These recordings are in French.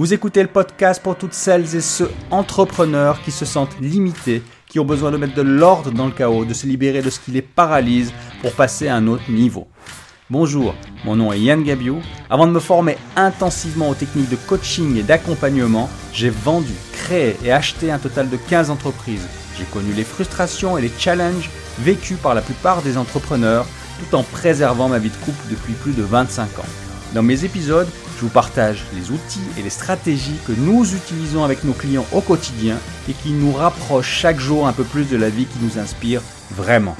Vous écoutez le podcast pour toutes celles et ceux entrepreneurs qui se sentent limités, qui ont besoin de mettre de l'ordre dans le chaos, de se libérer de ce qui les paralyse pour passer à un autre niveau. Bonjour, mon nom est Yann Gabiou. Avant de me former intensivement aux techniques de coaching et d'accompagnement, j'ai vendu, créé et acheté un total de 15 entreprises. J'ai connu les frustrations et les challenges vécus par la plupart des entrepreneurs tout en préservant ma vie de couple depuis plus de 25 ans. Dans mes épisodes, je vous partage les outils et les stratégies que nous utilisons avec nos clients au quotidien et qui nous rapprochent chaque jour un peu plus de la vie qui nous inspire vraiment.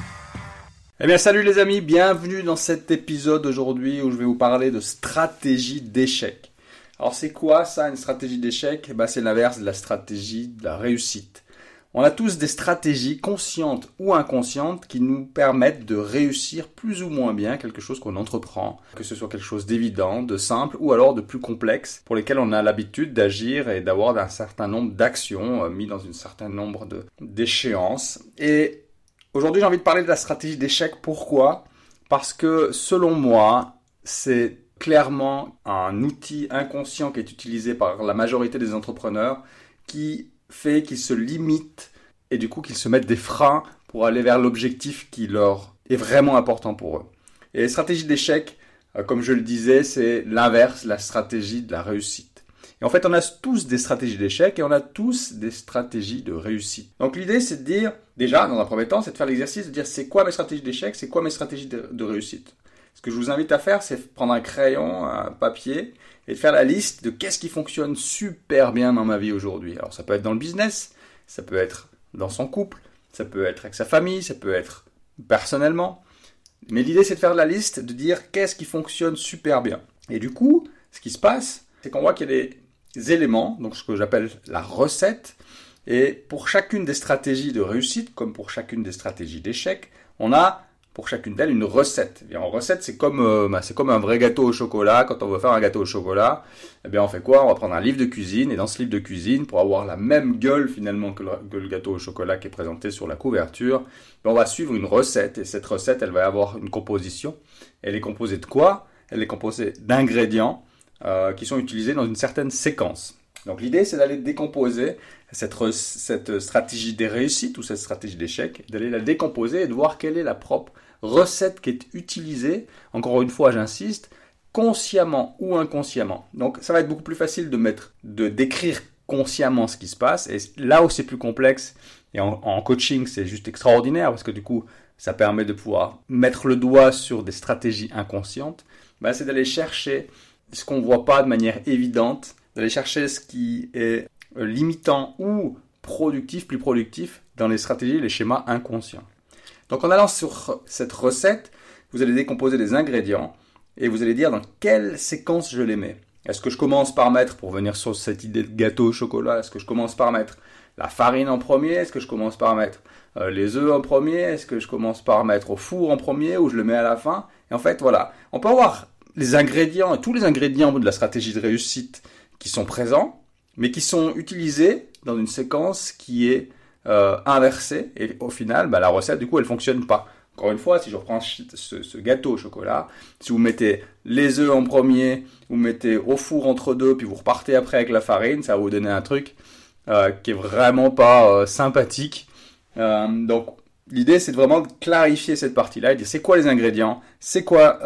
Eh bien salut les amis, bienvenue dans cet épisode aujourd'hui où je vais vous parler de stratégie d'échec. Alors c'est quoi ça une stratégie d'échec? Eh ben, C'est l'inverse de la stratégie de la réussite. On a tous des stratégies conscientes ou inconscientes qui nous permettent de réussir plus ou moins bien quelque chose qu'on entreprend, que ce soit quelque chose d'évident, de simple ou alors de plus complexe pour lesquels on a l'habitude d'agir et d'avoir un certain nombre d'actions euh, mis dans un certain nombre d'échéances. Et aujourd'hui j'ai envie de parler de la stratégie d'échec. Pourquoi? Parce que selon moi, c'est clairement un outil inconscient qui est utilisé par la majorité des entrepreneurs qui fait qu'ils se limitent et du coup qu'ils se mettent des freins pour aller vers l'objectif qui leur est vraiment important pour eux. Et les stratégies d'échec, euh, comme je le disais, c'est l'inverse, la stratégie de la réussite. Et en fait, on a tous des stratégies d'échec et on a tous des stratégies de réussite. Donc l'idée, c'est de dire, déjà, dans un premier temps, c'est de faire l'exercice de dire c'est quoi mes stratégies d'échec, c'est quoi mes stratégies de, de réussite? Ce que je vous invite à faire, c'est prendre un crayon, un papier, et de faire la liste de qu'est-ce qui fonctionne super bien dans ma vie aujourd'hui. Alors ça peut être dans le business, ça peut être dans son couple, ça peut être avec sa famille, ça peut être personnellement. Mais l'idée c'est de faire la liste, de dire qu'est-ce qui fonctionne super bien. Et du coup, ce qui se passe, c'est qu'on voit qu'il y a des éléments, donc ce que j'appelle la recette, et pour chacune des stratégies de réussite, comme pour chacune des stratégies d'échec, on a pour chacune d'elles une recette. Et en recette, c'est comme, euh, bah, c'est comme un vrai gâteau au chocolat. Quand on veut faire un gâteau au chocolat, eh bien, on fait quoi? On va prendre un livre de cuisine, et dans ce livre de cuisine, pour avoir la même gueule finalement que le, gâteau au chocolat qui est présenté sur la couverture, ben, on va suivre une recette. Et cette recette, elle va avoir une composition. Elle est composée de quoi? Elle est composée d'ingrédients euh, qui sont utilisés dans une certaine séquence. Donc l'idée, c'est d'aller décomposer cette, stratégie des réussites ou cette stratégie d'échec, d'aller la décomposer et de voir quelle est la propre recette qui est utilisée, encore une fois j'insiste, consciemment ou inconsciemment. Donc ça va être beaucoup plus facile de mettre, de décrire consciemment ce qui se passe. Et là où c'est plus complexe, et en, coaching c'est juste extraordinaire parce que du coup ça permet de pouvoir mettre le doigt sur des stratégies inconscientes, bah, c'est d'aller chercher ce qu'on ne voit pas de manière évidente, d'aller chercher ce qui est limitant ou productif, plus productif dans les stratégies, les schémas inconscients. Donc en allant sur cette recette, vous allez décomposer les ingrédients et vous allez dire dans quelle séquence je les mets. Est-ce que je commence par mettre, pour venir sur cette idée de gâteau au chocolat, est-ce que je commence par mettre la farine en premier Est-ce que je commence par mettre euh, les œufs en premier Est-ce que je commence par mettre au four en premier ou je le mets à la fin? Et en fait, voilà, on peut avoir les ingrédients, tous les ingrédients de la stratégie de réussite qui sont présents, mais qui sont utilisés dans une séquence qui est euh, inversé et au final, bah, la recette, du coup, elle fonctionne pas. Encore une fois, si je reprends ce, gâteau au chocolat, si vous mettez les œufs en premier, vous mettez au four entre deux, puis vous repartez après avec la farine, ça va vous donner un truc euh, qui est vraiment pas euh, sympathique. donc, l'idée, c'est vraiment de clarifier cette partie-là et dire c'est quoi les ingrédients, c'est quoi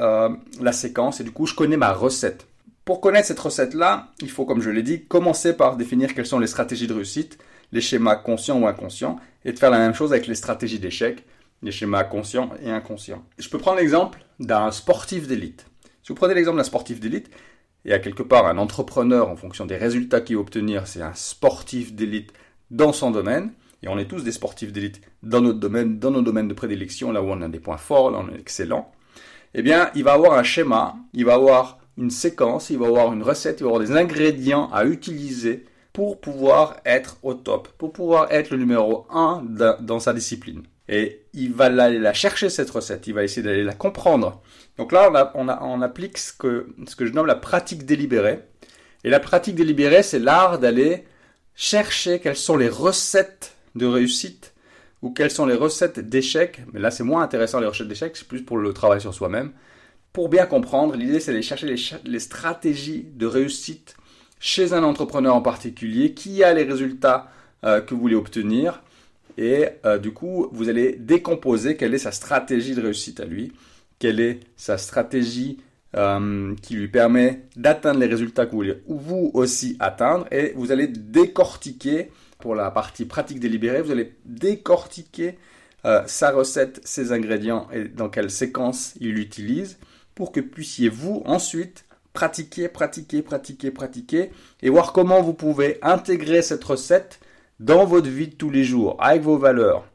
la séquence, et du coup, je connais ma recette. Pour connaître cette recette-là, il faut, comme je l'ai dit, commencer par définir quelles sont les stratégies de réussite les schémas conscients ou inconscients, et de faire la même chose avec les stratégies d'échec, les schémas conscients et inconscients. Je peux prendre l'exemple d'un sportif d'élite. Si vous prenez l'exemple d'un sportif d'élite, et à quelque part un entrepreneur en fonction des résultats qu'il va obtenir, c'est un sportif d'élite dans son domaine, et on est tous des sportifs d'élite dans notre domaine, dans nos domaines de prédilection, là où on a des points forts, là où on est excellent, eh bien, il va avoir un schéma, il va avoir une séquence, il va avoir une recette, il va avoir des ingrédients à utiliser pour pouvoir être au top, pour pouvoir être le numéro 1 dans sa discipline. Et il va aller la chercher cette recette, il va essayer d'aller la comprendre. Donc là, on, applique ce que, ce que je nomme la pratique délibérée. Et la pratique délibérée, c'est l'art d'aller chercher quelles sont les recettes de réussite ou quelles sont les recettes d'échec. Mais là, c'est moins intéressant les recettes d'échec, c'est plus pour le travail sur soi-même. Pour bien comprendre, l'idée, c'est d'aller chercher les, stratégies de réussite chez un entrepreneur en particulier qui a les résultats euh, que vous voulez obtenir. Et euh, du coup, vous allez décomposer quelle est sa stratégie de réussite à lui, quelle est sa stratégie euh, qui lui permet d'atteindre les résultats que vous voulez vous aussi atteindre. Et vous allez décortiquer, pour la partie pratique délibérée, vous allez décortiquer sa recette, ses ingrédients et dans quelle séquence il l'utilise pour que puissiez vous ensuite pratiquer, pratiquer, pratiquer, pratiquer et voir comment vous pouvez intégrer cette recette dans votre vie de tous les jours, avec vos valeurs,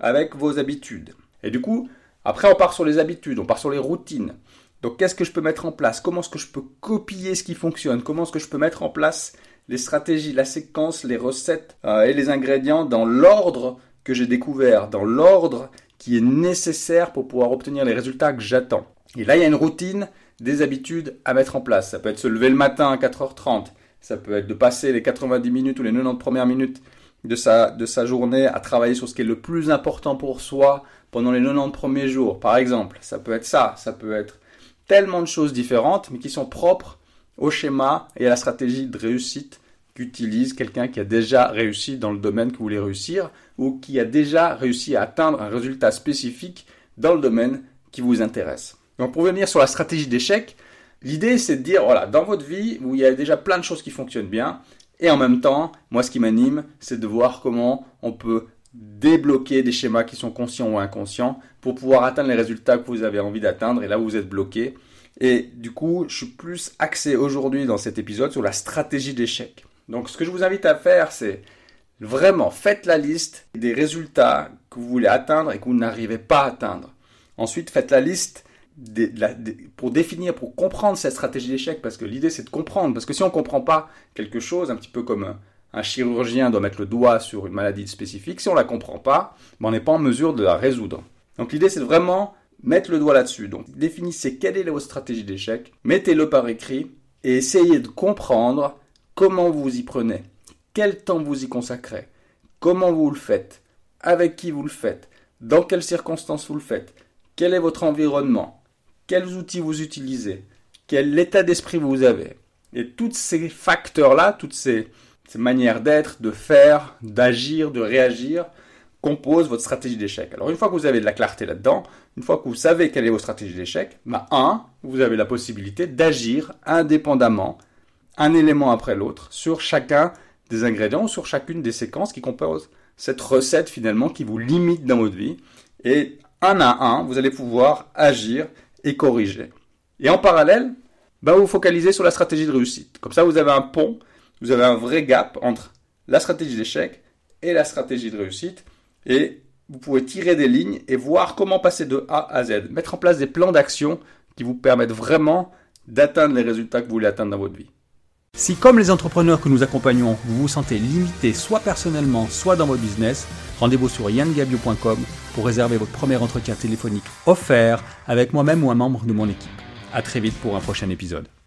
avec vos habitudes. Et du coup, après on part sur les habitudes, on part sur les routines. Donc qu'est-ce que je peux mettre en place? Comment est-ce que je peux copier ce qui fonctionne? Comment est-ce que je peux mettre en place les stratégies, la séquence, les recettes euh, et les ingrédients dans l'ordre que j'ai découvert, dans l'ordre qui est nécessaire pour pouvoir obtenir les résultats que j'attends? Et là, il y a une routine, des habitudes à mettre en place. Ça peut être se lever le matin à 4h30, ça peut être de passer les 90 minutes ou les 90 premières minutes de sa, de sa journée à travailler sur ce qui est le plus important pour soi pendant les 90 premiers jours, par exemple. Ça peut être ça, ça peut être tellement de choses différentes, mais qui sont propres au schéma et à la stratégie de réussite qu'utilise quelqu'un qui a déjà réussi dans le domaine que vous voulez réussir ou qui a déjà réussi à atteindre un résultat spécifique dans le domaine qui vous intéresse. Donc pour venir sur la stratégie d'échec, l'idée c'est de dire, voilà, dans votre vie où il y a déjà plein de choses qui fonctionnent bien, et en même temps, moi, ce qui m'anime, c'est de voir comment on peut débloquer des schémas qui sont conscients ou inconscients pour pouvoir atteindre les résultats que vous avez envie d'atteindre et là où vous êtes bloqué. Et du coup, je suis plus axé aujourd'hui dans cet épisode sur la stratégie d'échec. Donc, ce que je vous invite à faire, c'est vraiment faites la liste des résultats que vous voulez atteindre et que vous n'arrivez pas à atteindre. Ensuite, faites la liste pour définir, pour comprendre cette stratégie d'échec, parce que l'idée c'est de comprendre, parce que si on ne comprend pas quelque chose, un petit peu comme un chirurgien doit mettre le doigt sur une maladie spécifique, si on ne la comprend pas, ben, on n'est pas en mesure de la résoudre. Donc l'idée c'est vraiment mettre le doigt là-dessus. Donc définissez quelle est votre stratégie d'échec, mettez-le par écrit et essayez de comprendre comment vous y prenez, quel temps vous y consacrez, comment vous le faites, avec qui vous le faites, dans quelles circonstances vous le faites, quel est votre environnement, quels outils vous utilisez, quel état d'esprit vous avez. Et tous ces facteurs-là, toutes ces, manières d'être, de faire, d'agir, de réagir, composent votre stratégie d'échec. Alors une fois que vous avez de la clarté là-dedans, une fois que vous savez quelle est votre stratégie d'échec, bah, un, vous avez la possibilité d'agir indépendamment, un élément après l'autre, sur chacun des ingrédients, sur chacune des séquences qui composent cette recette finalement qui vous limite dans votre vie. Et un à un, vous allez pouvoir agir et corriger. Et en parallèle, bah, vous focalisez sur la stratégie de réussite. Comme ça, vous avez un pont, vous avez un vrai gap entre la stratégie d'échec et la stratégie de réussite. Et vous pouvez tirer des lignes et voir comment passer de A à Z. Mettre en place des plans d'action qui vous permettent vraiment d'atteindre les résultats que vous voulez atteindre dans votre vie. Si comme les entrepreneurs que nous accompagnons, vous vous sentez limité soit personnellement, soit dans votre business, rendez-vous sur yangabio.com pour réserver votre premier entretien téléphonique offert avec moi-même ou un membre de mon équipe. A très vite pour un prochain épisode.